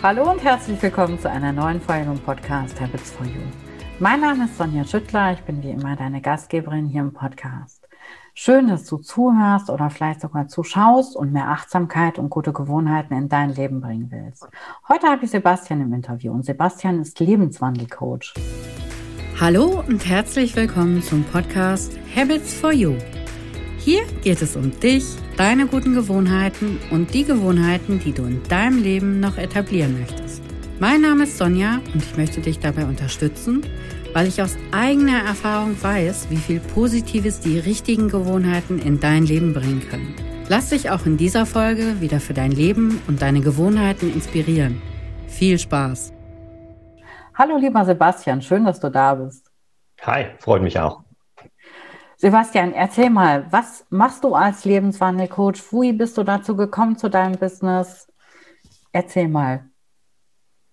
Hallo und herzlich willkommen zu einer neuen Folge im Podcast Habits for You. Mein Name ist Sonja Schüttler, ich bin wie immer deine Gastgeberin hier im Podcast. Schön, dass du zuhörst oder vielleicht sogar zuschaust und mehr Achtsamkeit und gute Gewohnheiten in dein Leben bringen willst. Heute habe ich Sebastian im Interview und Sebastian ist Lebenswandelcoach. Hallo und herzlich willkommen zum Podcast Habits for You. Hier geht es um dich, deine guten Gewohnheiten und die Gewohnheiten, die du in deinem Leben noch etablieren möchtest. Mein Name ist Sonja und ich möchte dich dabei unterstützen, weil ich aus eigener Erfahrung weiß, wie viel Positives die richtigen Gewohnheiten in dein Leben bringen können. Lass dich auch in dieser Folge wieder für dein Leben und deine Gewohnheiten inspirieren. Viel Spaß! Hallo lieber Sebastian, schön, dass du da bist. Hi, freut mich auch. Sebastian, erzähl mal, was machst du als Lebenswandelcoach? Wie bist du dazu gekommen zu deinem Business? Erzähl mal.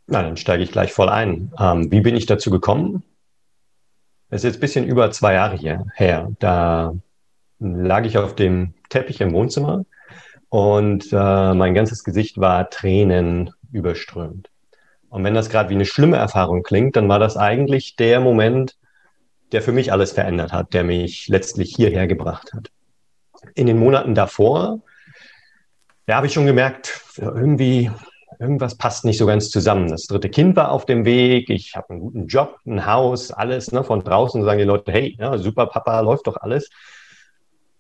Na, dann steige ich gleich voll ein. Ähm, wie bin ich dazu gekommen? Es ist jetzt ein bisschen über zwei Jahre hier, her. Da lag ich auf dem Teppich im Wohnzimmer und äh, mein ganzes Gesicht war Tränen überströmt. Und wenn das gerade wie eine schlimme Erfahrung klingt, dann war das eigentlich der Moment, der für mich alles verändert hat, der mich letztlich hierher gebracht hat. In den Monaten davor, ja, habe ich schon gemerkt, irgendwie, irgendwas passt nicht so ganz zusammen. Das dritte Kind war auf dem Weg, ich habe einen guten Job, ein Haus, alles. Ne? Von draußen sagen die Leute, hey, ja, super Papa, läuft doch alles.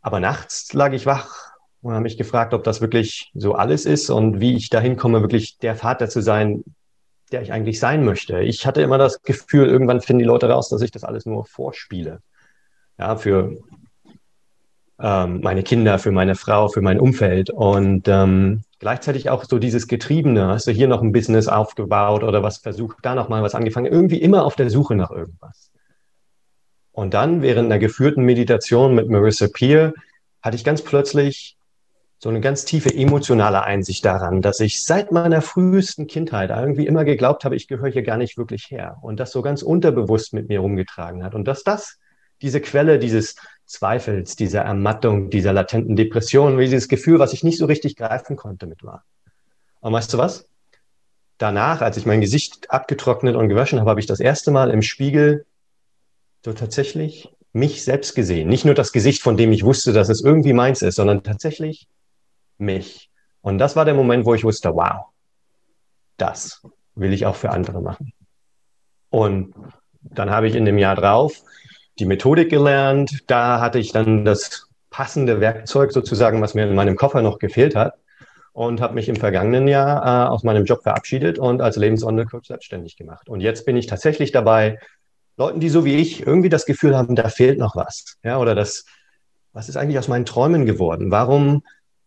Aber nachts lag ich wach und habe mich gefragt, ob das wirklich so alles ist und wie ich dahin komme, wirklich der Vater zu sein, der ich eigentlich sein möchte. Ich hatte immer das Gefühl, irgendwann finden die Leute raus, dass ich das alles nur vorspiele. Ja, für ähm, meine Kinder, für meine Frau, für mein Umfeld. Und ähm, gleichzeitig auch so dieses Getriebene, hast du hier noch ein Business aufgebaut oder was versucht, da noch mal was angefangen, irgendwie immer auf der Suche nach irgendwas. Und dann während einer geführten Meditation mit Marissa Peer hatte ich ganz plötzlich so eine ganz tiefe emotionale Einsicht daran, dass ich seit meiner frühesten Kindheit irgendwie immer geglaubt habe, ich gehöre hier gar nicht wirklich her und das so ganz unterbewusst mit mir rumgetragen hat und dass das diese Quelle dieses Zweifels, dieser Ermattung, dieser latenten Depression, dieses Gefühl, was ich nicht so richtig greifen konnte mit war. Und weißt du was? Danach, als ich mein Gesicht abgetrocknet und gewaschen habe, habe ich das erste Mal im Spiegel so tatsächlich mich selbst gesehen. Nicht nur das Gesicht, von dem ich wusste, dass es irgendwie meins ist, sondern tatsächlich mich. Und das war der Moment, wo ich wusste, wow, das will ich auch für andere machen. Und dann habe ich in dem Jahr drauf die Methodik gelernt. Da hatte ich dann das passende Werkzeug sozusagen, was mir in meinem Koffer noch gefehlt hat. Und habe mich im vergangenen Jahr äh, aus meinem Job verabschiedet und als Lebenswandelcoach selbstständig gemacht. Und jetzt bin ich tatsächlich dabei, Leuten, die so wie ich irgendwie das Gefühl haben, da fehlt noch was. Ja, oder das, was ist eigentlich aus meinen Träumen geworden? Warum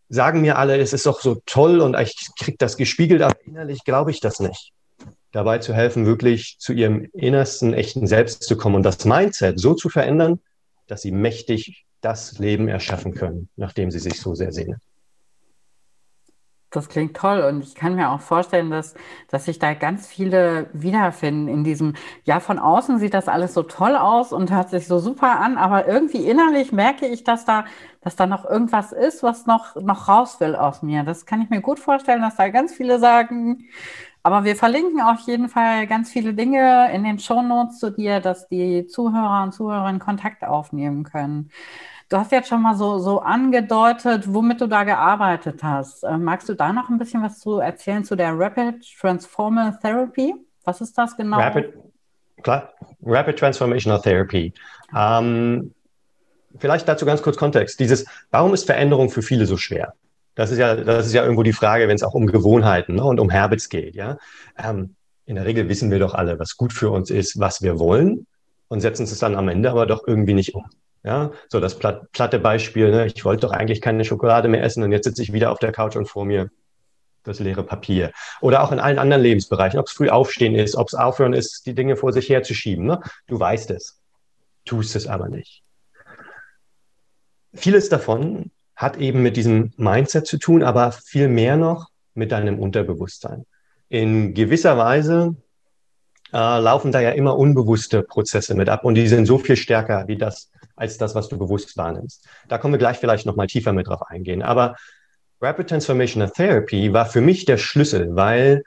sagen mir alle, es ist doch so toll und ich kriege das gespiegelt, aber innerlich glaube ich das nicht. Dabei zu helfen, wirklich zu ihrem innersten, echten Selbst zu kommen und das Mindset so zu verändern, dass sie mächtig das Leben erschaffen können, nachdem sie sich so sehr sehnen. Das klingt toll und ich kann mir auch vorstellen, dass, dass sich da ganz viele wiederfinden in diesem, ja, von außen sieht das alles so toll aus und hört sich so super an, aber irgendwie innerlich merke ich, dass da, dass da noch irgendwas ist, was noch, noch raus will aus mir. Das kann ich mir gut vorstellen, dass da ganz viele sagen, aber wir verlinken auf jeden Fall ganz viele Dinge in den Shownotes zu dir, dass die Zuhörer und Zuhörerinnen Kontakt aufnehmen können. Du hast jetzt schon mal so, so angedeutet, womit du da gearbeitet hast. Äh, magst du da noch ein bisschen was zu erzählen zu der Rapid Transformer Therapy? Was ist das genau? Rapid, klar, Rapid Transformational Therapy. Ähm, vielleicht dazu ganz kurz Kontext. Dieses, warum ist Veränderung für viele so schwer? Das ist ja, das ist ja irgendwo die Frage, wenn es auch um Gewohnheiten ne, und um Habits geht. Ja? Ähm, in der Regel wissen wir doch alle, was gut für uns ist, was wir wollen und setzen es dann am Ende aber doch irgendwie nicht um. Ja, so das platte Beispiel, ne? ich wollte doch eigentlich keine Schokolade mehr essen und jetzt sitze ich wieder auf der Couch und vor mir das leere Papier. Oder auch in allen anderen Lebensbereichen, ob es früh aufstehen ist, ob es aufhören ist, die Dinge vor sich herzuschieben. Ne? Du weißt es, tust es aber nicht. Vieles davon hat eben mit diesem Mindset zu tun, aber viel mehr noch mit deinem Unterbewusstsein. In gewisser Weise äh, laufen da ja immer unbewusste Prozesse mit ab und die sind so viel stärker wie das, als das, was du bewusst wahrnimmst. Da kommen wir gleich vielleicht nochmal tiefer mit drauf eingehen. Aber Rapid Transformational Therapy war für mich der Schlüssel, weil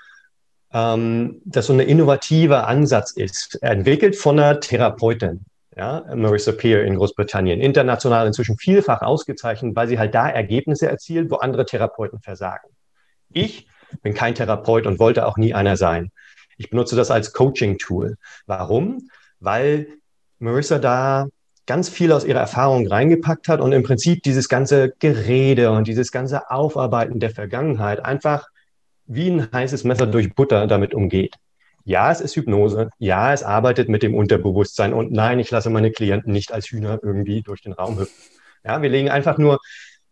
ähm, das so ein innovativer Ansatz ist, entwickelt von einer Therapeutin, ja, Marissa Peer in Großbritannien, international inzwischen vielfach ausgezeichnet, weil sie halt da Ergebnisse erzielt, wo andere Therapeuten versagen. Ich bin kein Therapeut und wollte auch nie einer sein. Ich benutze das als Coaching-Tool. Warum? Weil Marissa da ganz viel aus ihrer Erfahrung reingepackt hat und im Prinzip dieses ganze Gerede und dieses ganze Aufarbeiten der Vergangenheit einfach wie ein heißes Messer durch Butter damit umgeht. Ja, es ist Hypnose. Ja, es arbeitet mit dem Unterbewusstsein. Und nein, ich lasse meine Klienten nicht als Hühner irgendwie durch den Raum hüpfen. Ja, wir legen einfach nur,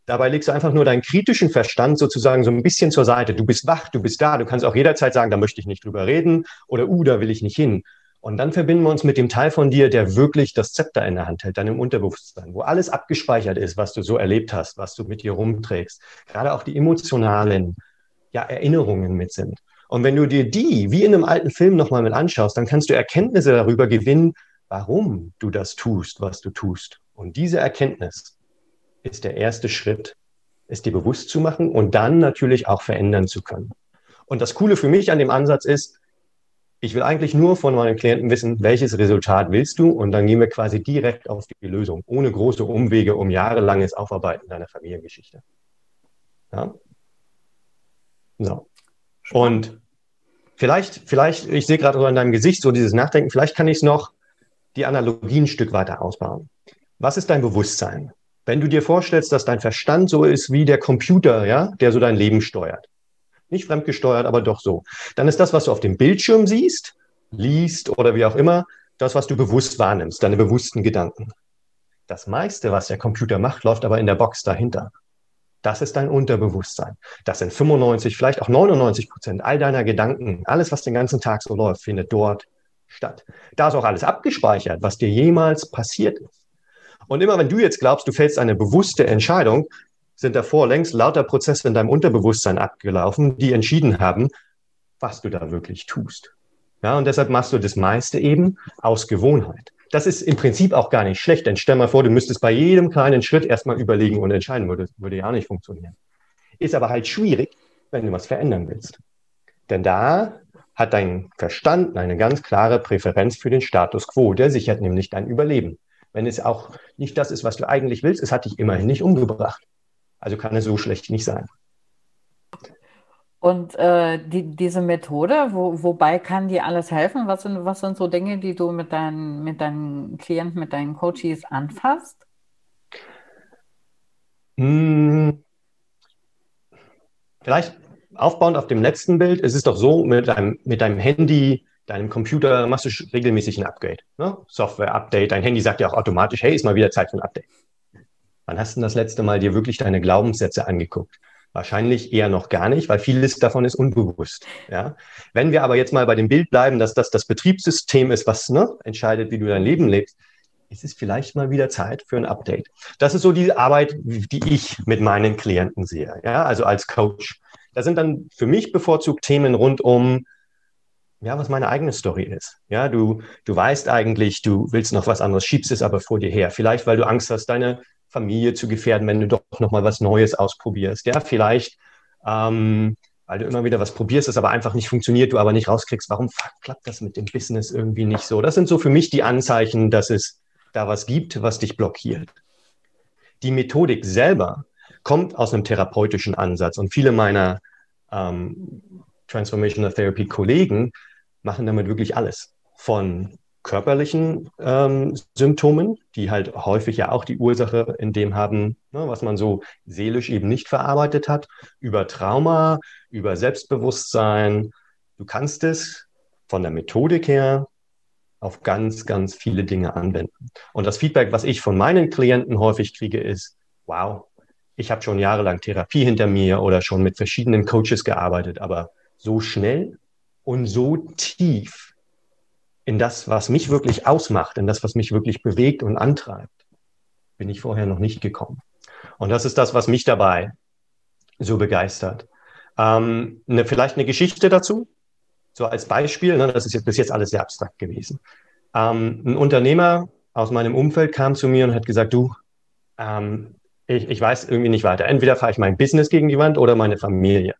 dabei legst du einfach nur deinen kritischen Verstand sozusagen so ein bisschen zur Seite. Du bist wach, du bist da. Du kannst auch jederzeit sagen, da möchte ich nicht drüber reden oder, uh, da will ich nicht hin. Und dann verbinden wir uns mit dem Teil von dir, der wirklich das Zepter in der Hand hält, deinem Unterbewusstsein, wo alles abgespeichert ist, was du so erlebt hast, was du mit dir rumträgst. Gerade auch die emotionalen ja, Erinnerungen mit sind. Und wenn du dir die wie in einem alten Film nochmal mit anschaust, dann kannst du Erkenntnisse darüber gewinnen, warum du das tust, was du tust. Und diese Erkenntnis ist der erste Schritt, es dir bewusst zu machen und dann natürlich auch verändern zu können. Und das Coole für mich an dem Ansatz ist, ich will eigentlich nur von meinen Klienten wissen, welches Resultat willst du? Und dann gehen wir quasi direkt auf die Lösung, ohne große Umwege um jahrelanges Aufarbeiten deiner Familiengeschichte. Ja? So. Und vielleicht, vielleicht, ich sehe gerade in deinem Gesicht so dieses Nachdenken, vielleicht kann ich es noch die Analogie ein Stück weiter ausbauen. Was ist dein Bewusstsein? Wenn du dir vorstellst, dass dein Verstand so ist wie der Computer, ja, der so dein Leben steuert, nicht fremdgesteuert, aber doch so. Dann ist das, was du auf dem Bildschirm siehst, liest oder wie auch immer, das, was du bewusst wahrnimmst, deine bewussten Gedanken. Das meiste, was der Computer macht, läuft aber in der Box dahinter. Das ist dein Unterbewusstsein. Das sind 95, vielleicht auch 99 Prozent all deiner Gedanken. Alles, was den ganzen Tag so läuft, findet dort statt. Da ist auch alles abgespeichert, was dir jemals passiert ist. Und immer wenn du jetzt glaubst, du fällst eine bewusste Entscheidung, sind davor längst lauter Prozesse in deinem Unterbewusstsein abgelaufen, die entschieden haben, was du da wirklich tust. Ja, und deshalb machst du das meiste eben aus Gewohnheit. Das ist im Prinzip auch gar nicht schlecht, denn stell mal vor, du müsstest bei jedem kleinen Schritt erstmal überlegen und entscheiden, würde, würde ja nicht funktionieren. Ist aber halt schwierig, wenn du was verändern willst. Denn da hat dein Verstand eine ganz klare Präferenz für den Status quo. Der sichert nämlich dein Überleben. Wenn es auch nicht das ist, was du eigentlich willst, es hat dich immerhin nicht umgebracht. Also kann es so schlecht nicht sein. Und äh, die, diese Methode, wo, wobei kann die alles helfen? Was sind, was sind so Dinge, die du mit deinen, mit deinen Klienten, mit deinen Coaches anfasst? Hm, vielleicht aufbauend auf dem letzten Bild, es ist doch so, mit deinem, mit deinem Handy, deinem Computer machst du regelmäßig ein Upgrade. Ne? Software-Update, dein Handy sagt ja auch automatisch, hey, ist mal wieder Zeit für ein Update. Wann hast du das letzte Mal dir wirklich deine Glaubenssätze angeguckt? Wahrscheinlich eher noch gar nicht, weil vieles davon ist unbewusst. Ja? Wenn wir aber jetzt mal bei dem Bild bleiben, dass das das Betriebssystem ist, was ne, entscheidet, wie du dein Leben lebst, ist es vielleicht mal wieder Zeit für ein Update. Das ist so die Arbeit, die ich mit meinen Klienten sehe, ja? also als Coach. Da sind dann für mich bevorzugt Themen rund um, ja, was meine eigene Story ist. Ja, du, du weißt eigentlich, du willst noch was anderes, schiebst es aber vor dir her. Vielleicht, weil du Angst hast, deine Familie zu gefährden, wenn du doch noch mal was Neues ausprobierst. Ja, vielleicht, ähm, weil du immer wieder was probierst, das aber einfach nicht funktioniert, du aber nicht rauskriegst, warum klappt das mit dem Business irgendwie nicht so? Das sind so für mich die Anzeichen, dass es da was gibt, was dich blockiert. Die Methodik selber kommt aus einem therapeutischen Ansatz und viele meiner ähm, Transformational Therapy Kollegen machen damit wirklich alles. Von körperlichen ähm, Symptomen, die halt häufig ja auch die Ursache in dem haben, ne, was man so seelisch eben nicht verarbeitet hat, über Trauma, über Selbstbewusstsein. Du kannst es von der Methodik her auf ganz, ganz viele Dinge anwenden. Und das Feedback, was ich von meinen Klienten häufig kriege, ist, wow, ich habe schon jahrelang Therapie hinter mir oder schon mit verschiedenen Coaches gearbeitet, aber so schnell und so tief in das, was mich wirklich ausmacht, in das, was mich wirklich bewegt und antreibt, bin ich vorher noch nicht gekommen. Und das ist das, was mich dabei so begeistert. Ähm, eine, vielleicht eine Geschichte dazu, so als Beispiel, ne, das ist jetzt bis jetzt alles sehr abstrakt gewesen. Ähm, ein Unternehmer aus meinem Umfeld kam zu mir und hat gesagt, du, ähm, ich, ich weiß irgendwie nicht weiter. Entweder fahre ich mein Business gegen die Wand oder meine Familie.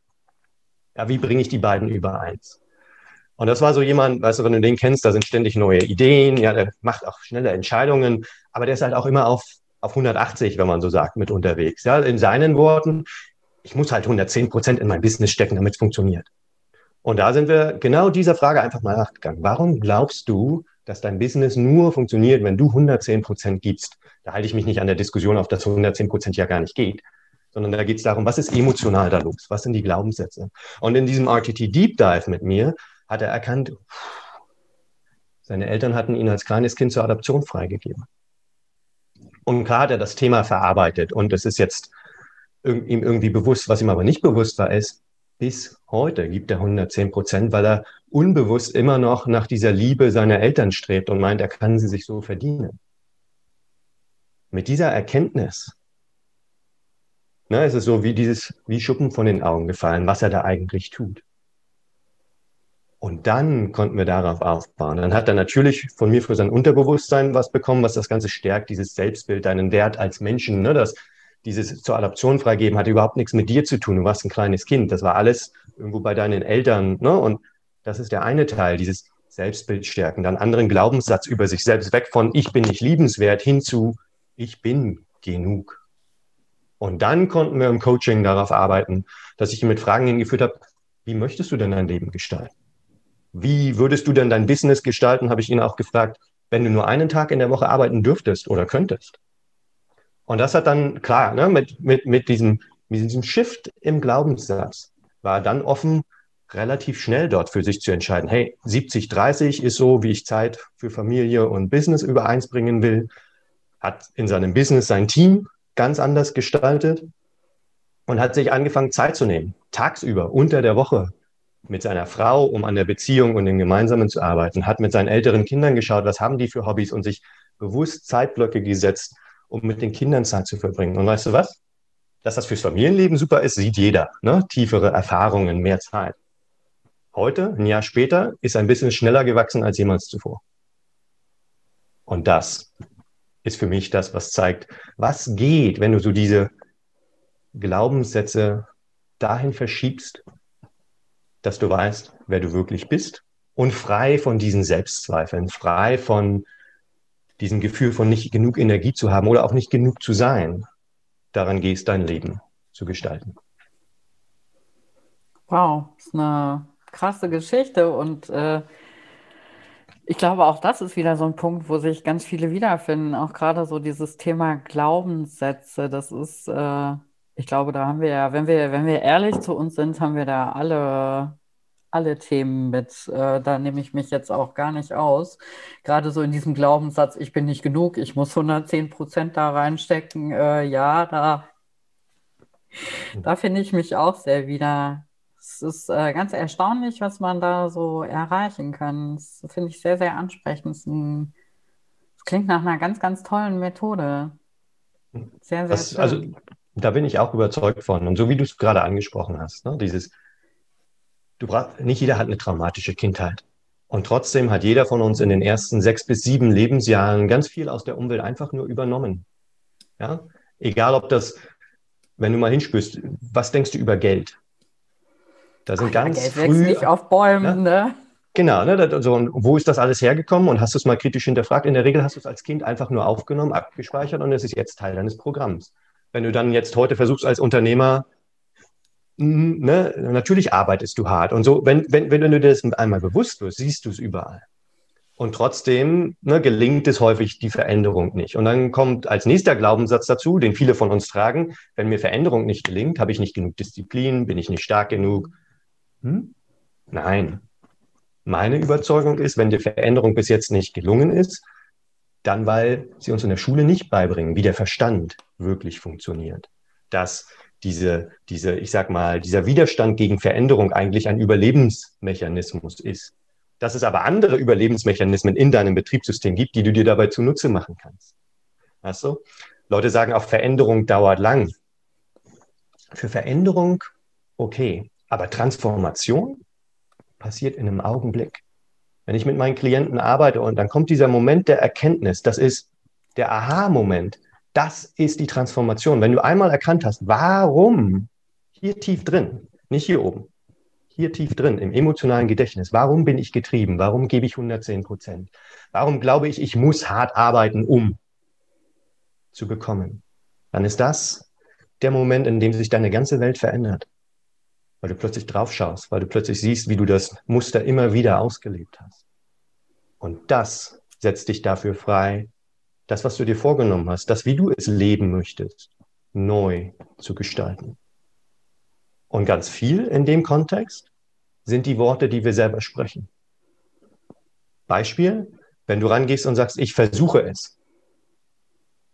Ja, wie bringe ich die beiden übereins? Und das war so jemand, weißt du, wenn du den kennst, da sind ständig neue Ideen, ja, der macht auch schnelle Entscheidungen, aber der ist halt auch immer auf, auf 180, wenn man so sagt, mit unterwegs. Ja, in seinen Worten, ich muss halt 110 Prozent in mein Business stecken, damit es funktioniert. Und da sind wir genau dieser Frage einfach mal nachgegangen. Warum glaubst du, dass dein Business nur funktioniert, wenn du 110 Prozent gibst? Da halte ich mich nicht an der Diskussion auf, dass 110 Prozent ja gar nicht geht, sondern da geht es darum, was ist emotional da los? Was sind die Glaubenssätze? Und in diesem RTT Deep Dive mit mir hat er erkannt, seine Eltern hatten ihn als kleines Kind zur Adoption freigegeben. Und klar hat er das Thema verarbeitet und es ist jetzt ihm irgendwie bewusst, was ihm aber nicht bewusst war, ist, bis heute gibt er 110 Prozent, weil er unbewusst immer noch nach dieser Liebe seiner Eltern strebt und meint, er kann sie sich so verdienen. Mit dieser Erkenntnis ne, ist es so wie dieses, wie Schuppen von den Augen gefallen, was er da eigentlich tut. Und dann konnten wir darauf aufbauen. Dann hat er natürlich von mir für sein Unterbewusstsein was bekommen, was das Ganze stärkt, dieses Selbstbild, deinen Wert als Menschen, ne, das dieses zur Adoption freigeben hatte überhaupt nichts mit dir zu tun. Du warst ein kleines Kind. Das war alles irgendwo bei deinen Eltern. Ne? Und das ist der eine Teil, dieses Selbstbild stärken. Dann anderen Glaubenssatz über sich selbst weg von ich bin nicht liebenswert hin zu ich bin genug. Und dann konnten wir im Coaching darauf arbeiten, dass ich ihn mit Fragen hingeführt habe, wie möchtest du denn dein Leben gestalten? Wie würdest du denn dein Business gestalten, habe ich ihn auch gefragt, wenn du nur einen Tag in der Woche arbeiten dürftest oder könntest. Und das hat dann, klar, ne, mit, mit, mit, diesem, mit diesem Shift im Glaubenssatz war dann offen, relativ schnell dort für sich zu entscheiden, hey, 70, 30 ist so, wie ich Zeit für Familie und Business übereins bringen will, hat in seinem Business sein Team ganz anders gestaltet und hat sich angefangen, Zeit zu nehmen, tagsüber, unter der Woche, mit seiner Frau, um an der Beziehung und dem Gemeinsamen zu arbeiten, hat mit seinen älteren Kindern geschaut, was haben die für Hobbys und sich bewusst Zeitblöcke gesetzt, um mit den Kindern Zeit zu verbringen. Und weißt du was? Dass das fürs Familienleben super ist, sieht jeder. Ne? Tiefere Erfahrungen, mehr Zeit. Heute, ein Jahr später, ist ein bisschen schneller gewachsen als jemals zuvor. Und das ist für mich das, was zeigt, was geht, wenn du so diese Glaubenssätze dahin verschiebst, dass du weißt, wer du wirklich bist und frei von diesen Selbstzweifeln, frei von diesem Gefühl von nicht genug Energie zu haben oder auch nicht genug zu sein, daran gehst, dein Leben zu gestalten. Wow, das ist eine krasse Geschichte und äh, ich glaube, auch das ist wieder so ein Punkt, wo sich ganz viele wiederfinden. Auch gerade so dieses Thema Glaubenssätze. Das ist, äh, ich glaube, da haben wir ja, wenn wir, wenn wir ehrlich zu uns sind, haben wir da alle alle Themen mit. Äh, da nehme ich mich jetzt auch gar nicht aus. Gerade so in diesem Glaubenssatz, ich bin nicht genug, ich muss 110 Prozent da reinstecken. Äh, ja, da, da finde ich mich auch sehr wieder. Es ist äh, ganz erstaunlich, was man da so erreichen kann. Das finde ich sehr, sehr ansprechend. Es klingt nach einer ganz, ganz tollen Methode. Sehr, sehr das, Also da bin ich auch überzeugt von. Und so wie du es gerade angesprochen hast, ne, dieses du brauchst, nicht jeder hat eine traumatische Kindheit. Und trotzdem hat jeder von uns in den ersten sechs bis sieben Lebensjahren ganz viel aus der Umwelt einfach nur übernommen. Ja? Egal ob das, wenn du mal hinspürst, was denkst du über Geld? Da sind Ach, ganz ja, Geld früh, wächst nicht auf Bäumen, ja? ne? Genau, ne? so, und wo ist das alles hergekommen und hast du es mal kritisch hinterfragt? In der Regel hast du es als Kind einfach nur aufgenommen, abgespeichert und es ist jetzt Teil deines Programms. Wenn du dann jetzt heute versuchst, als Unternehmer ne, natürlich arbeitest du hart. Und so, wenn, wenn, wenn du dir das einmal bewusst wirst, siehst du es überall. Und trotzdem ne, gelingt es häufig die Veränderung nicht. Und dann kommt als nächster Glaubenssatz dazu, den viele von uns tragen, wenn mir Veränderung nicht gelingt, habe ich nicht genug Disziplin, bin ich nicht stark genug. Hm? Nein. Meine Überzeugung ist, wenn dir Veränderung bis jetzt nicht gelungen ist, dann weil sie uns in der Schule nicht beibringen, wie der Verstand wirklich funktioniert. Dass diese, diese, ich sag mal, dieser Widerstand gegen Veränderung eigentlich ein Überlebensmechanismus ist. Dass es aber andere Überlebensmechanismen in deinem Betriebssystem gibt, die du dir dabei zunutze machen kannst. Weißt du? Leute sagen auch, Veränderung dauert lang. Für Veränderung, okay. Aber Transformation passiert in einem Augenblick. Wenn ich mit meinen Klienten arbeite und dann kommt dieser Moment der Erkenntnis, das ist der Aha-Moment, das ist die Transformation. Wenn du einmal erkannt hast, warum hier tief drin, nicht hier oben, hier tief drin, im emotionalen Gedächtnis, warum bin ich getrieben? Warum gebe ich 110 Prozent? Warum glaube ich, ich muss hart arbeiten, um zu bekommen? Dann ist das der Moment, in dem sich deine ganze Welt verändert. Weil du plötzlich drauf schaust, weil du plötzlich siehst, wie du das Muster immer wieder ausgelebt hast. Und das setzt dich dafür frei, das, was du dir vorgenommen hast, das, wie du es leben möchtest, neu zu gestalten. Und ganz viel in dem Kontext sind die Worte, die wir selber sprechen. Beispiel, wenn du rangehst und sagst, ich versuche es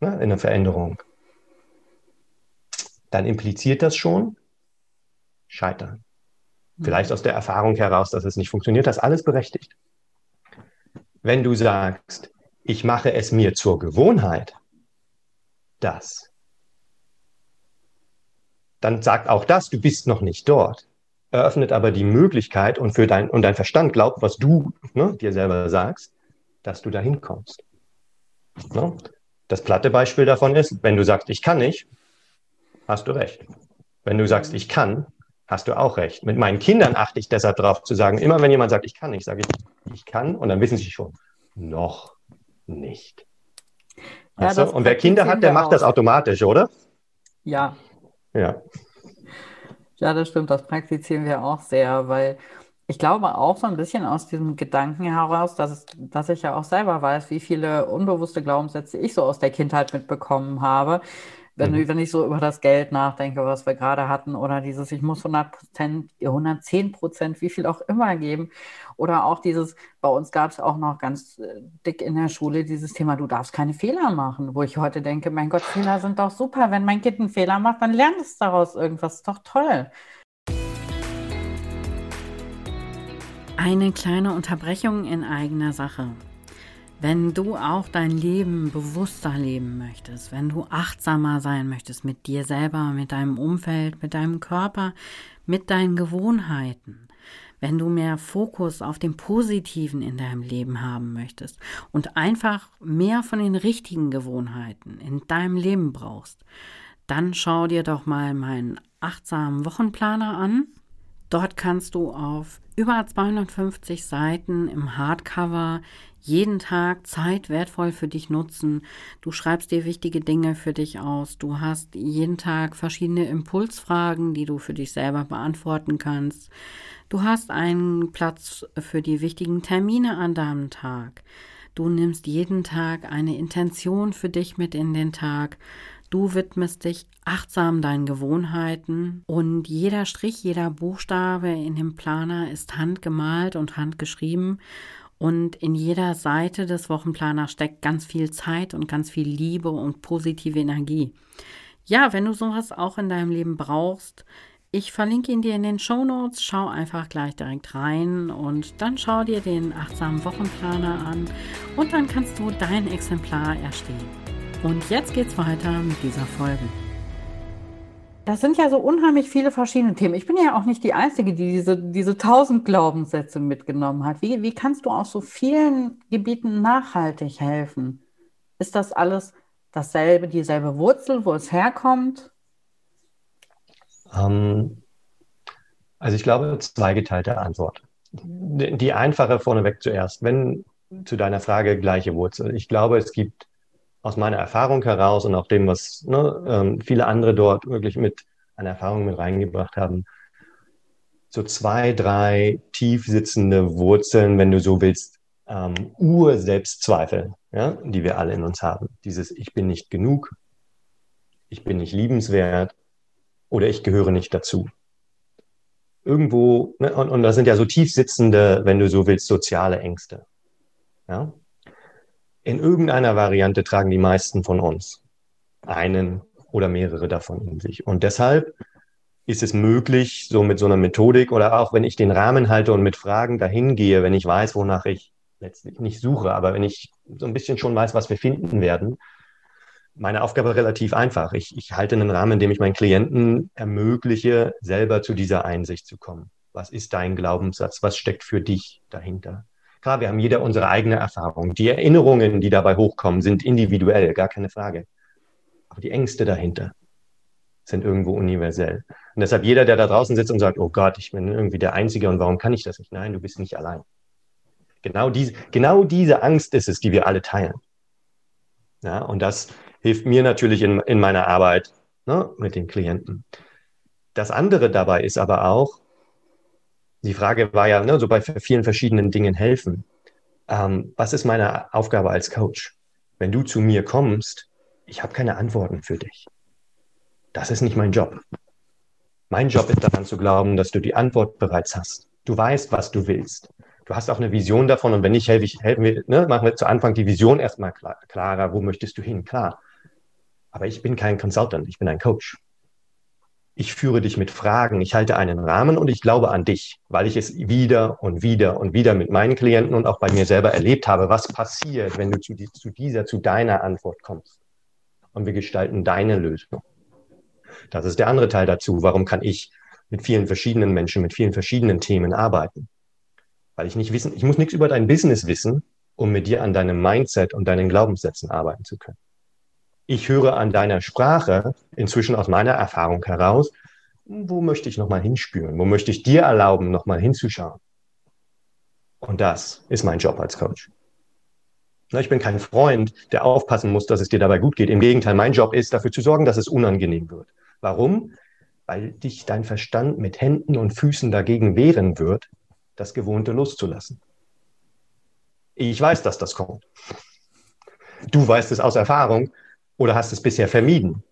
ne, in der Veränderung, dann impliziert das schon Scheitern. Vielleicht aus der Erfahrung heraus, dass es nicht funktioniert, das ist alles berechtigt. Wenn du sagst, ich mache es mir zur Gewohnheit, das dann sagt auch das, du bist noch nicht dort. Eröffnet aber die Möglichkeit und für dein, und dein Verstand glaubt, was du ne, dir selber sagst, dass du dahin kommst. Ne? Das platte Beispiel davon ist, wenn du sagst, ich kann nicht, hast du recht. Wenn du sagst, ich kann, hast du auch recht. Mit meinen Kindern achte ich deshalb darauf zu sagen, immer wenn jemand sagt, ich kann nicht, sage ich, ich kann, und dann wissen sie schon, noch nicht. Ja, du? Und wer Kinder hat, der macht auch. das automatisch, oder? Ja, ja. Ja, das stimmt, das praktizieren wir auch sehr, weil ich glaube auch so ein bisschen aus diesem Gedanken heraus, dass, es, dass ich ja auch selber weiß, wie viele unbewusste Glaubenssätze ich so aus der Kindheit mitbekommen habe, wenn, mhm. wenn ich so über das Geld nachdenke, was wir gerade hatten, oder dieses, ich muss 100 Prozent, 110 Prozent, wie viel auch immer geben. Oder auch dieses, bei uns gab es auch noch ganz äh, dick in der Schule dieses Thema, du darfst keine Fehler machen, wo ich heute denke, mein Gott, Fehler sind doch super. Wenn mein Kind einen Fehler macht, dann lernt es daraus irgendwas. Ist doch toll. Eine kleine Unterbrechung in eigener Sache. Wenn du auch dein Leben bewusster leben möchtest, wenn du achtsamer sein möchtest mit dir selber, mit deinem Umfeld, mit deinem Körper, mit deinen Gewohnheiten, wenn du mehr Fokus auf dem Positiven in deinem Leben haben möchtest und einfach mehr von den richtigen Gewohnheiten in deinem Leben brauchst, dann schau dir doch mal meinen achtsamen Wochenplaner an. Dort kannst du auf über 250 Seiten im Hardcover jeden Tag Zeit wertvoll für dich nutzen. Du schreibst dir wichtige Dinge für dich aus. Du hast jeden Tag verschiedene Impulsfragen, die du für dich selber beantworten kannst. Du hast einen Platz für die wichtigen Termine an deinem Tag. Du nimmst jeden Tag eine Intention für dich mit in den Tag. Du widmest dich achtsam deinen Gewohnheiten und jeder Strich, jeder Buchstabe in dem Planer ist handgemalt und handgeschrieben und in jeder Seite des Wochenplaners steckt ganz viel Zeit und ganz viel Liebe und positive Energie. Ja, wenn du sowas auch in deinem Leben brauchst, ich verlinke ihn dir in den Show Notes. Schau einfach gleich direkt rein und dann schau dir den achtsamen Wochenplaner an und dann kannst du dein Exemplar erstehen. Und jetzt geht's weiter mit dieser Folge. Das sind ja so unheimlich viele verschiedene Themen. Ich bin ja auch nicht die Einzige, die diese, diese tausend Glaubenssätze mitgenommen hat. Wie, wie kannst du auf so vielen Gebieten nachhaltig helfen? Ist das alles dasselbe, dieselbe Wurzel, wo es herkommt? Ähm, also ich glaube, zweigeteilte Antwort. Die einfache vorneweg zuerst. Wenn zu deiner Frage gleiche Wurzel. Ich glaube, es gibt aus meiner Erfahrung heraus und auch dem, was ne, ähm, viele andere dort wirklich mit an Erfahrung mit reingebracht haben, so zwei, drei tief sitzende Wurzeln, wenn du so willst, ähm, Ur-Selbstzweifel, ja, die wir alle in uns haben. Dieses Ich bin nicht genug, ich bin nicht liebenswert oder ich gehöre nicht dazu. Irgendwo, ne, und, und das sind ja so tief sitzende, wenn du so willst, soziale Ängste. Ja? In irgendeiner Variante tragen die meisten von uns einen oder mehrere davon in sich. Und deshalb ist es möglich, so mit so einer Methodik oder auch wenn ich den Rahmen halte und mit Fragen dahin gehe, wenn ich weiß, wonach ich letztlich nicht suche, aber wenn ich so ein bisschen schon weiß, was wir finden werden, meine Aufgabe relativ einfach. Ich, ich halte einen Rahmen, in dem ich meinen Klienten ermögliche, selber zu dieser Einsicht zu kommen. Was ist dein Glaubenssatz? Was steckt für dich dahinter? Klar, wir haben jeder unsere eigene Erfahrung. Die Erinnerungen, die dabei hochkommen, sind individuell, gar keine Frage. Aber die Ängste dahinter sind irgendwo universell. Und deshalb jeder, der da draußen sitzt und sagt, oh Gott, ich bin irgendwie der Einzige und warum kann ich das nicht? Nein, du bist nicht allein. Genau diese, genau diese Angst ist es, die wir alle teilen. Ja, und das hilft mir natürlich in, in meiner Arbeit ne, mit den Klienten. Das andere dabei ist aber auch, die Frage war ja, ne, so bei vielen verschiedenen Dingen helfen. Ähm, was ist meine Aufgabe als Coach? Wenn du zu mir kommst, ich habe keine Antworten für dich. Das ist nicht mein Job. Mein Job ist daran zu glauben, dass du die Antwort bereits hast. Du weißt, was du willst. Du hast auch eine Vision davon und wenn nicht, helfe ich, helfen wir, ne, machen wir zu Anfang die Vision erstmal klar, klarer. Wo möchtest du hin? Klar. Aber ich bin kein Consultant, ich bin ein Coach. Ich führe dich mit Fragen, ich halte einen Rahmen und ich glaube an dich, weil ich es wieder und wieder und wieder mit meinen Klienten und auch bei mir selber erlebt habe, was passiert, wenn du zu, zu dieser, zu deiner Antwort kommst. Und wir gestalten deine Lösung. Das ist der andere Teil dazu. Warum kann ich mit vielen verschiedenen Menschen, mit vielen verschiedenen Themen arbeiten? Weil ich nicht wissen, ich muss nichts über dein Business wissen, um mit dir an deinem Mindset und deinen Glaubenssätzen arbeiten zu können. Ich höre an deiner Sprache, inzwischen aus meiner Erfahrung heraus, wo möchte ich nochmal hinspüren? Wo möchte ich dir erlauben, nochmal hinzuschauen? Und das ist mein Job als Coach. Ich bin kein Freund, der aufpassen muss, dass es dir dabei gut geht. Im Gegenteil, mein Job ist, dafür zu sorgen, dass es unangenehm wird. Warum? Weil dich dein Verstand mit Händen und Füßen dagegen wehren wird, das Gewohnte loszulassen. Ich weiß, dass das kommt. Du weißt es aus Erfahrung oder hast es bisher vermieden.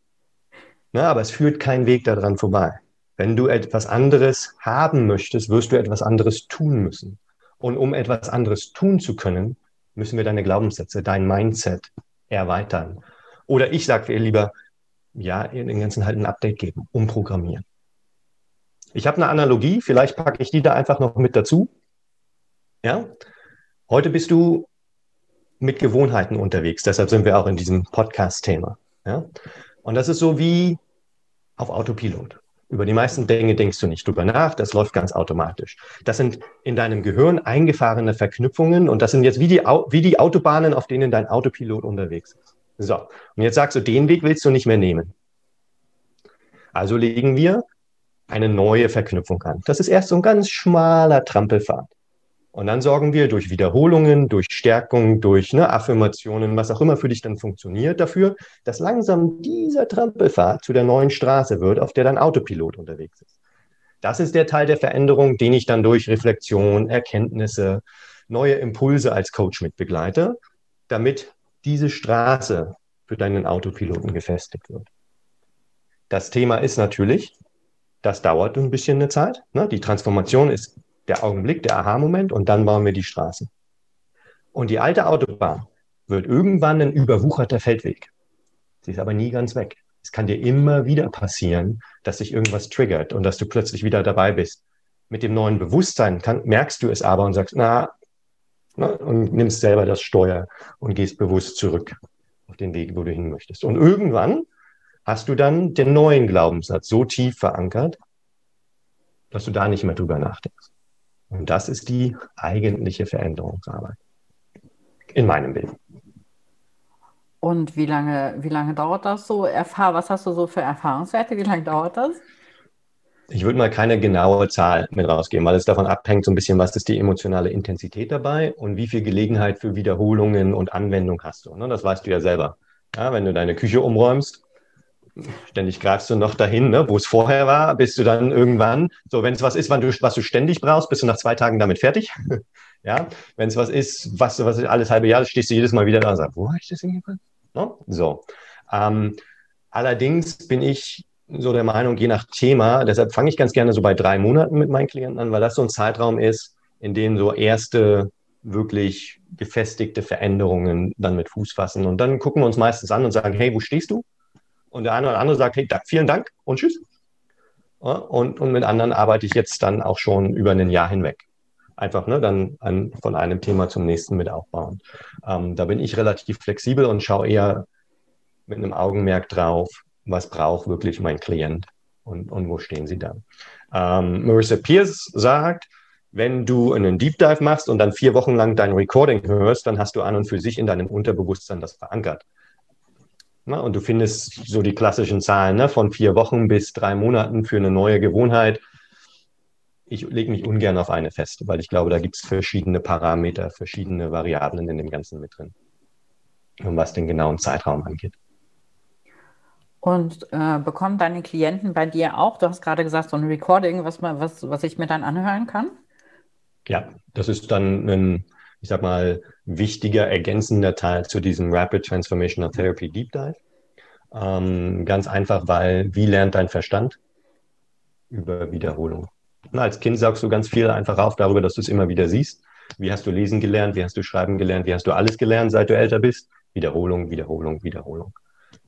Na, aber es führt kein Weg daran vorbei. Wenn du etwas anderes haben möchtest, wirst du etwas anderes tun müssen. Und um etwas anderes tun zu können, müssen wir deine Glaubenssätze, dein Mindset erweitern. Oder ich sage lieber, ja, den ganzen halt ein Update geben, umprogrammieren. Ich habe eine Analogie, vielleicht packe ich die da einfach noch mit dazu. Ja, heute bist du mit Gewohnheiten unterwegs, deshalb sind wir auch in diesem Podcast-Thema. Ja, und das ist so wie auf Autopilot. Über die meisten Dinge denkst du nicht drüber nach, das läuft ganz automatisch. Das sind in deinem Gehirn eingefahrene Verknüpfungen und das sind jetzt wie die, wie die Autobahnen, auf denen dein Autopilot unterwegs ist. So, und jetzt sagst du, den Weg willst du nicht mehr nehmen. Also legen wir eine neue Verknüpfung an. Das ist erst so ein ganz schmaler Trampelpfad. Und dann sorgen wir durch Wiederholungen, durch Stärkung, durch ne, Affirmationen, was auch immer für dich dann funktioniert, dafür, dass langsam dieser Trampelpfad zu der neuen Straße wird, auf der dein Autopilot unterwegs ist. Das ist der Teil der Veränderung, den ich dann durch Reflexion, Erkenntnisse, neue Impulse als Coach mit begleite, damit diese Straße für deinen Autopiloten gefestigt wird. Das Thema ist natürlich, das dauert ein bisschen eine Zeit. Ne? Die Transformation ist der Augenblick, der Aha-Moment und dann bauen wir die Straße. Und die alte Autobahn wird irgendwann ein überwucherter Feldweg. Sie ist aber nie ganz weg. Es kann dir immer wieder passieren, dass sich irgendwas triggert und dass du plötzlich wieder dabei bist. Mit dem neuen Bewusstsein kann, merkst du es aber und sagst, na, Ne? Und nimmst selber das Steuer und gehst bewusst zurück auf den Weg, wo du hin möchtest. Und irgendwann hast du dann den neuen Glaubenssatz so tief verankert, dass du da nicht mehr drüber nachdenkst. Und das ist die eigentliche Veränderungsarbeit. In meinem Bild. Und wie lange, wie lange dauert das so? Erfahr was hast du so für Erfahrungswerte? Wie lange dauert das? Ich würde mal keine genaue Zahl mit rausgeben, weil es davon abhängt, so ein bisschen, was ist die emotionale Intensität dabei und wie viel Gelegenheit für Wiederholungen und Anwendung hast du. Ne? Das weißt du ja selber. Ja, wenn du deine Küche umräumst, ständig greifst du noch dahin, ne, wo es vorher war, bist du dann irgendwann, so wenn es was ist, du, was du ständig brauchst, bist du nach zwei Tagen damit fertig. ja, wenn es was ist, was, was alles halbe Jahr, stehst du jedes Mal wieder da und sagst, wo habe ich das hingepackt? No? So. Ähm, allerdings bin ich so der Meinung, je nach Thema, deshalb fange ich ganz gerne so bei drei Monaten mit meinen Klienten an, weil das so ein Zeitraum ist, in dem so erste wirklich gefestigte Veränderungen dann mit Fuß fassen. Und dann gucken wir uns meistens an und sagen, hey, wo stehst du? Und der eine oder andere sagt, hey, vielen Dank und tschüss. Und, und mit anderen arbeite ich jetzt dann auch schon über ein Jahr hinweg. Einfach ne, dann an, von einem Thema zum nächsten mit aufbauen. Ähm, da bin ich relativ flexibel und schaue eher mit einem Augenmerk drauf, was braucht wirklich mein Klient und, und wo stehen sie dann. Ähm, Marissa Pierce sagt, wenn du einen Deep Dive machst und dann vier Wochen lang dein Recording hörst, dann hast du an und für sich in deinem Unterbewusstsein das verankert. Na, und du findest so die klassischen Zahlen ne, von vier Wochen bis drei Monaten für eine neue Gewohnheit. Ich lege mich ungern auf eine fest, weil ich glaube, da gibt es verschiedene Parameter, verschiedene Variablen in dem Ganzen mit drin, was den genauen Zeitraum angeht. Und äh, bekommen deine Klienten bei dir auch, du hast gerade gesagt, so ein Recording, was, man, was, was ich mir dann anhören kann? Ja, das ist dann ein, ich sag mal, wichtiger ergänzender Teil zu diesem Rapid Transformational Therapy Deep Dive. Ähm, ganz einfach, weil wie lernt dein Verstand? Über Wiederholung. Na, als Kind sagst du ganz viel einfach auf darüber, dass du es immer wieder siehst. Wie hast du lesen gelernt? Wie hast du schreiben gelernt? Wie hast du alles gelernt, seit du älter bist? Wiederholung, Wiederholung, Wiederholung.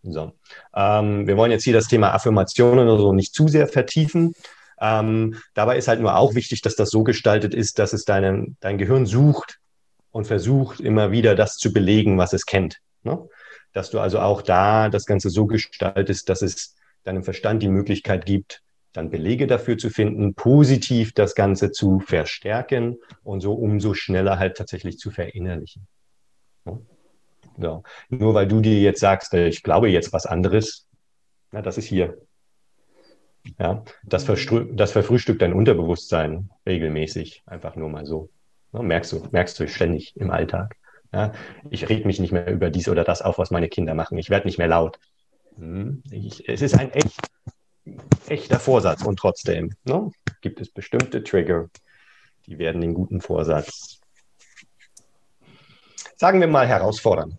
So. Ähm, wir wollen jetzt hier das Thema Affirmationen oder so nicht zu sehr vertiefen. Ähm, dabei ist halt nur auch wichtig, dass das so gestaltet ist, dass es deinem, dein Gehirn sucht und versucht immer wieder das zu belegen, was es kennt. Ne? Dass du also auch da das Ganze so gestaltest, dass es deinem Verstand die Möglichkeit gibt, dann Belege dafür zu finden, positiv das Ganze zu verstärken und so umso schneller halt tatsächlich zu verinnerlichen. Ne? Ja. Nur weil du dir jetzt sagst, äh, ich glaube jetzt was anderes, na, das ist hier. Ja, das, das verfrühstückt dein Unterbewusstsein regelmäßig, einfach nur mal so. Ja, merkst du, merkst du ständig im Alltag. Ja, ich rede mich nicht mehr über dies oder das auf, was meine Kinder machen. Ich werde nicht mehr laut. Hm, ich, es ist ein echt, echter Vorsatz und trotzdem ne, gibt es bestimmte Trigger, die werden den guten Vorsatz, sagen wir mal, herausfordern.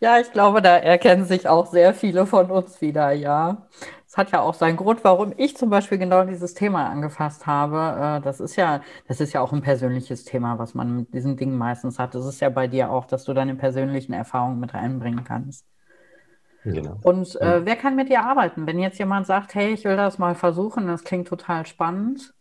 Ja, ich glaube, da erkennen sich auch sehr viele von uns wieder, ja. Es hat ja auch seinen Grund, warum ich zum Beispiel genau dieses Thema angefasst habe. Äh, das ist ja, das ist ja auch ein persönliches Thema, was man mit diesen Dingen meistens hat. Das ist ja bei dir auch, dass du deine persönlichen Erfahrungen mit reinbringen kannst. Genau. Und äh, wer kann mit dir arbeiten? Wenn jetzt jemand sagt, hey, ich will das mal versuchen, das klingt total spannend.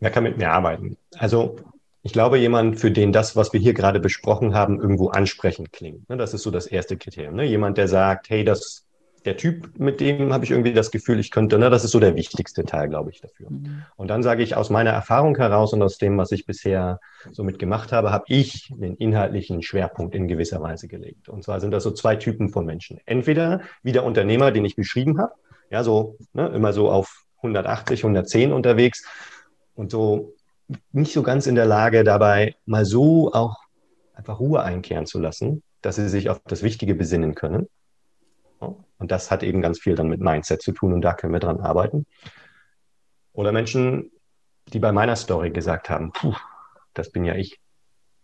Wer kann mit mir arbeiten? Also ich glaube, jemand, für den das, was wir hier gerade besprochen haben, irgendwo ansprechend klingt. Ne, das ist so das erste Kriterium. Ne? Jemand, der sagt, hey, das, der Typ, mit dem habe ich irgendwie das Gefühl, ich könnte, ne, das ist so der wichtigste Teil, glaube ich, dafür. Mhm. Und dann sage ich aus meiner Erfahrung heraus und aus dem, was ich bisher so mitgemacht habe, habe ich den inhaltlichen Schwerpunkt in gewisser Weise gelegt. Und zwar sind das so zwei Typen von Menschen. Entweder wie der Unternehmer, den ich beschrieben habe, ja, so ne, immer so auf 180, 110 unterwegs und so nicht so ganz in der Lage, dabei mal so auch einfach Ruhe einkehren zu lassen, dass sie sich auf das Wichtige besinnen können. Und das hat eben ganz viel dann mit Mindset zu tun und da können wir dran arbeiten. Oder Menschen, die bei meiner Story gesagt haben, puh, das bin ja ich.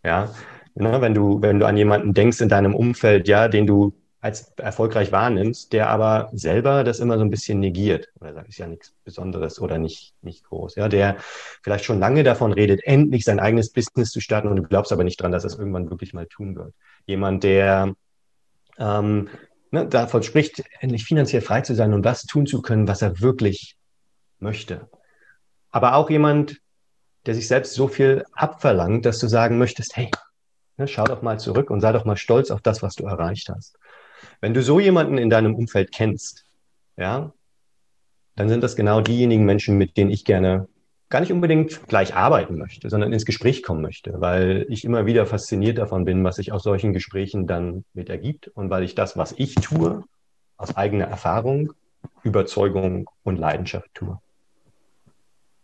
Ja, ne, wenn du, wenn du an jemanden denkst in deinem Umfeld, ja, den du als erfolgreich wahrnimmst, der aber selber das immer so ein bisschen negiert oder sagt, ist ja nichts Besonderes oder nicht, nicht groß. Ja, der vielleicht schon lange davon redet, endlich sein eigenes Business zu starten und du glaubst aber nicht dran, dass er es irgendwann wirklich mal tun wird. Jemand, der ähm, ne, davon spricht, endlich finanziell frei zu sein und das tun zu können, was er wirklich möchte. Aber auch jemand, der sich selbst so viel abverlangt, dass du sagen möchtest, hey, ne, schau doch mal zurück und sei doch mal stolz auf das, was du erreicht hast. Wenn du so jemanden in deinem Umfeld kennst, ja, dann sind das genau diejenigen Menschen, mit denen ich gerne gar nicht unbedingt gleich arbeiten möchte, sondern ins Gespräch kommen möchte, weil ich immer wieder fasziniert davon bin, was sich aus solchen Gesprächen dann mit ergibt und weil ich das, was ich tue, aus eigener Erfahrung, Überzeugung und Leidenschaft tue.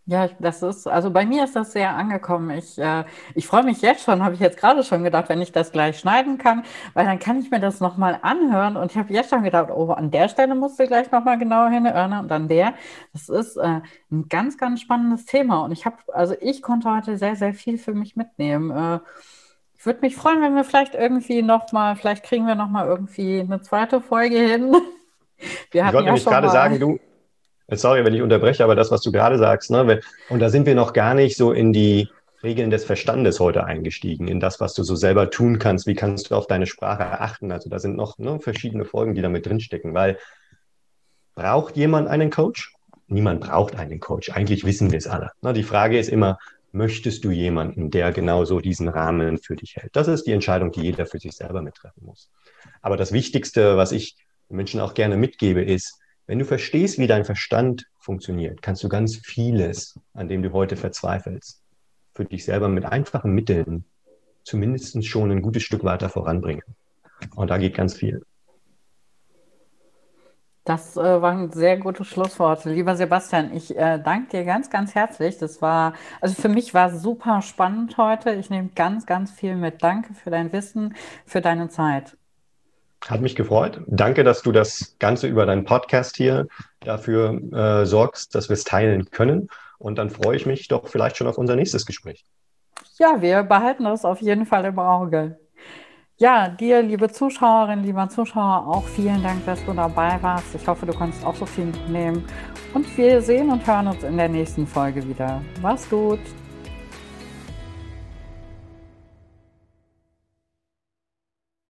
Ja, das ist, also bei mir ist das sehr angekommen. Ich, äh, ich freue mich jetzt schon, habe ich jetzt gerade schon gedacht, wenn ich das gleich schneiden kann, weil dann kann ich mir das nochmal anhören. Und ich habe jetzt schon gedacht, oh, an der Stelle musst du gleich nochmal genauer hinhören und an der. Das ist äh, ein ganz, ganz spannendes Thema. Und ich habe, also ich konnte heute sehr, sehr viel für mich mitnehmen. Äh, ich würde mich freuen, wenn wir vielleicht irgendwie nochmal, vielleicht kriegen wir nochmal irgendwie eine zweite Folge hin. Wir ich wollte ja nämlich gerade sagen, du, Sorry, wenn ich unterbreche, aber das, was du gerade sagst, ne, und da sind wir noch gar nicht so in die Regeln des Verstandes heute eingestiegen, in das, was du so selber tun kannst, wie kannst du auf deine Sprache achten. Also da sind noch ne, verschiedene Folgen, die damit drinstecken, weil braucht jemand einen Coach? Niemand braucht einen Coach. Eigentlich wissen wir es alle. Ne, die Frage ist immer, möchtest du jemanden, der genauso diesen Rahmen für dich hält? Das ist die Entscheidung, die jeder für sich selber mittreffen muss. Aber das Wichtigste, was ich Menschen auch gerne mitgebe, ist, wenn du verstehst, wie dein Verstand funktioniert, kannst du ganz vieles, an dem du heute verzweifelst, für dich selber mit einfachen Mitteln zumindest schon ein gutes Stück weiter voranbringen. Und da geht ganz viel. Das äh, waren sehr gute Schlussworte. Lieber Sebastian, ich äh, danke dir ganz, ganz herzlich. Das war, also für mich war super spannend heute. Ich nehme ganz, ganz viel mit. Danke für dein Wissen, für deine Zeit. Hat mich gefreut. Danke, dass du das Ganze über deinen Podcast hier dafür äh, sorgst, dass wir es teilen können. Und dann freue ich mich doch vielleicht schon auf unser nächstes Gespräch. Ja, wir behalten das auf jeden Fall im Auge. Ja, dir, liebe Zuschauerinnen, lieber Zuschauer, auch vielen Dank, dass du dabei warst. Ich hoffe, du konntest auch so viel mitnehmen. Und wir sehen und hören uns in der nächsten Folge wieder. Mach's gut.